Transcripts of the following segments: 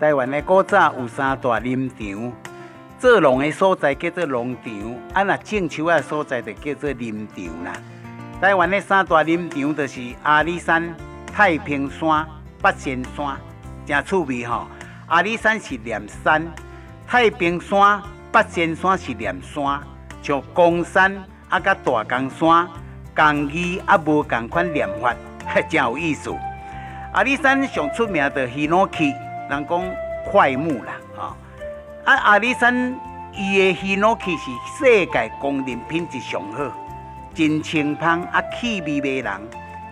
台湾的古早有三大林场，做农的所在叫做农场，啊那种树的所在就叫做林场啦。台湾的三大林场就是阿里山、太平山、八仙山，真趣味吼。阿里山是连山，太平山、八仙山是连山，像公山啊，甲大公山，共义啊无共款念法，真有意思。阿里山上出名的ヒノキ， 人讲桧木啦，啊，阿里山伊的ヒノキ是世界公认品质上好，真清芳啊，气味迷人，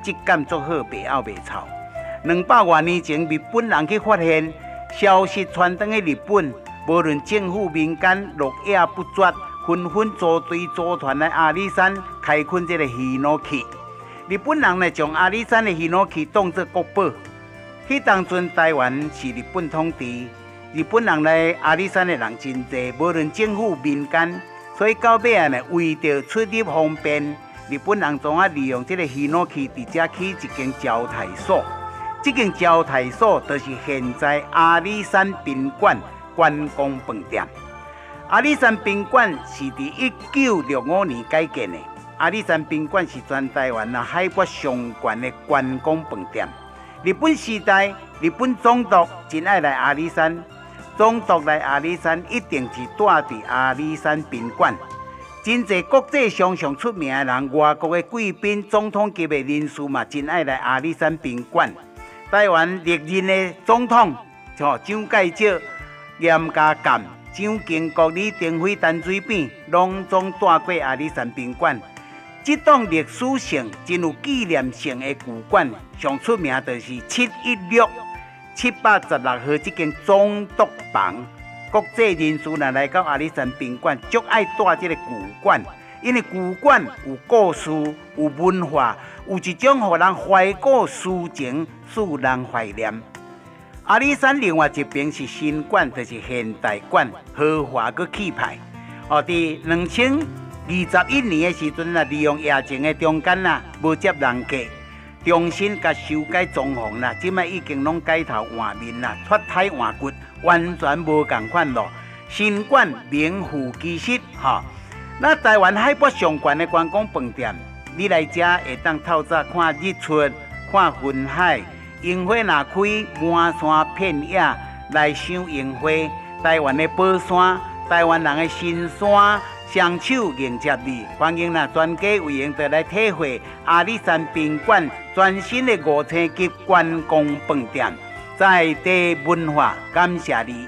质感足好，白漚袂臭。两百多年前，日本人去发现。消息传到去日本，无论政府民间，络绎不绝，纷纷组队组团来阿里山开垦这个ヒノキ。日本人呢，将阿里山的ヒノキ当作国宝。 迄当阵台湾是日本统治，日本人来阿里山的人真多，无论政府民间，所以到尾啊呢，为着出入方便，日本人总啊利用这个ヒノキ，直接起一间招待所。这间招待所就是现在阿里山宾馆观光饭店。阿里山宾馆是在一九六五年改建的。阿里山宾馆是全台湾啊海拔上悬的观光饭店。 日本时代，日本总督真爱来阿里山，总督来阿里山一定是住在阿里山宾馆。真济国际上上出名的人，外国的贵宾、总统级的人士嘛，真爱来阿里山宾馆。台湾历任的总统，像蒋介石、严家淦、蒋经国、李登辉、陈水扁，拢总住过阿里山宾馆。这栋历史性、真有纪念性的旧馆，上出名就是七一六七百十六号这间总督房。国际人士若来到阿里山宾馆，足爱住这个旧馆。因为旧馆有故事、有文化，有一种让人怀古抒情、使人怀念。阿里山另外一边是新馆，就是现代馆，豪华个气派。哦，在两千二十一年的时阵啊，利用疫情的中间啊，无接人客，重新甲修改装潢啦，即卖已经拢改头换面啦，脱胎换骨，完全无共款咯。新馆名副其实，哈。那台湾海拔上悬的观光饭店，你来这会当透早看日出、看云海，樱花若开，满山遍野来赏樱花。台湾的宝山，台湾人的新山，双手迎接你，欢迎那全家为迎的来体会阿里山宾馆全新的五星级观光饭店在地文化，感谢你。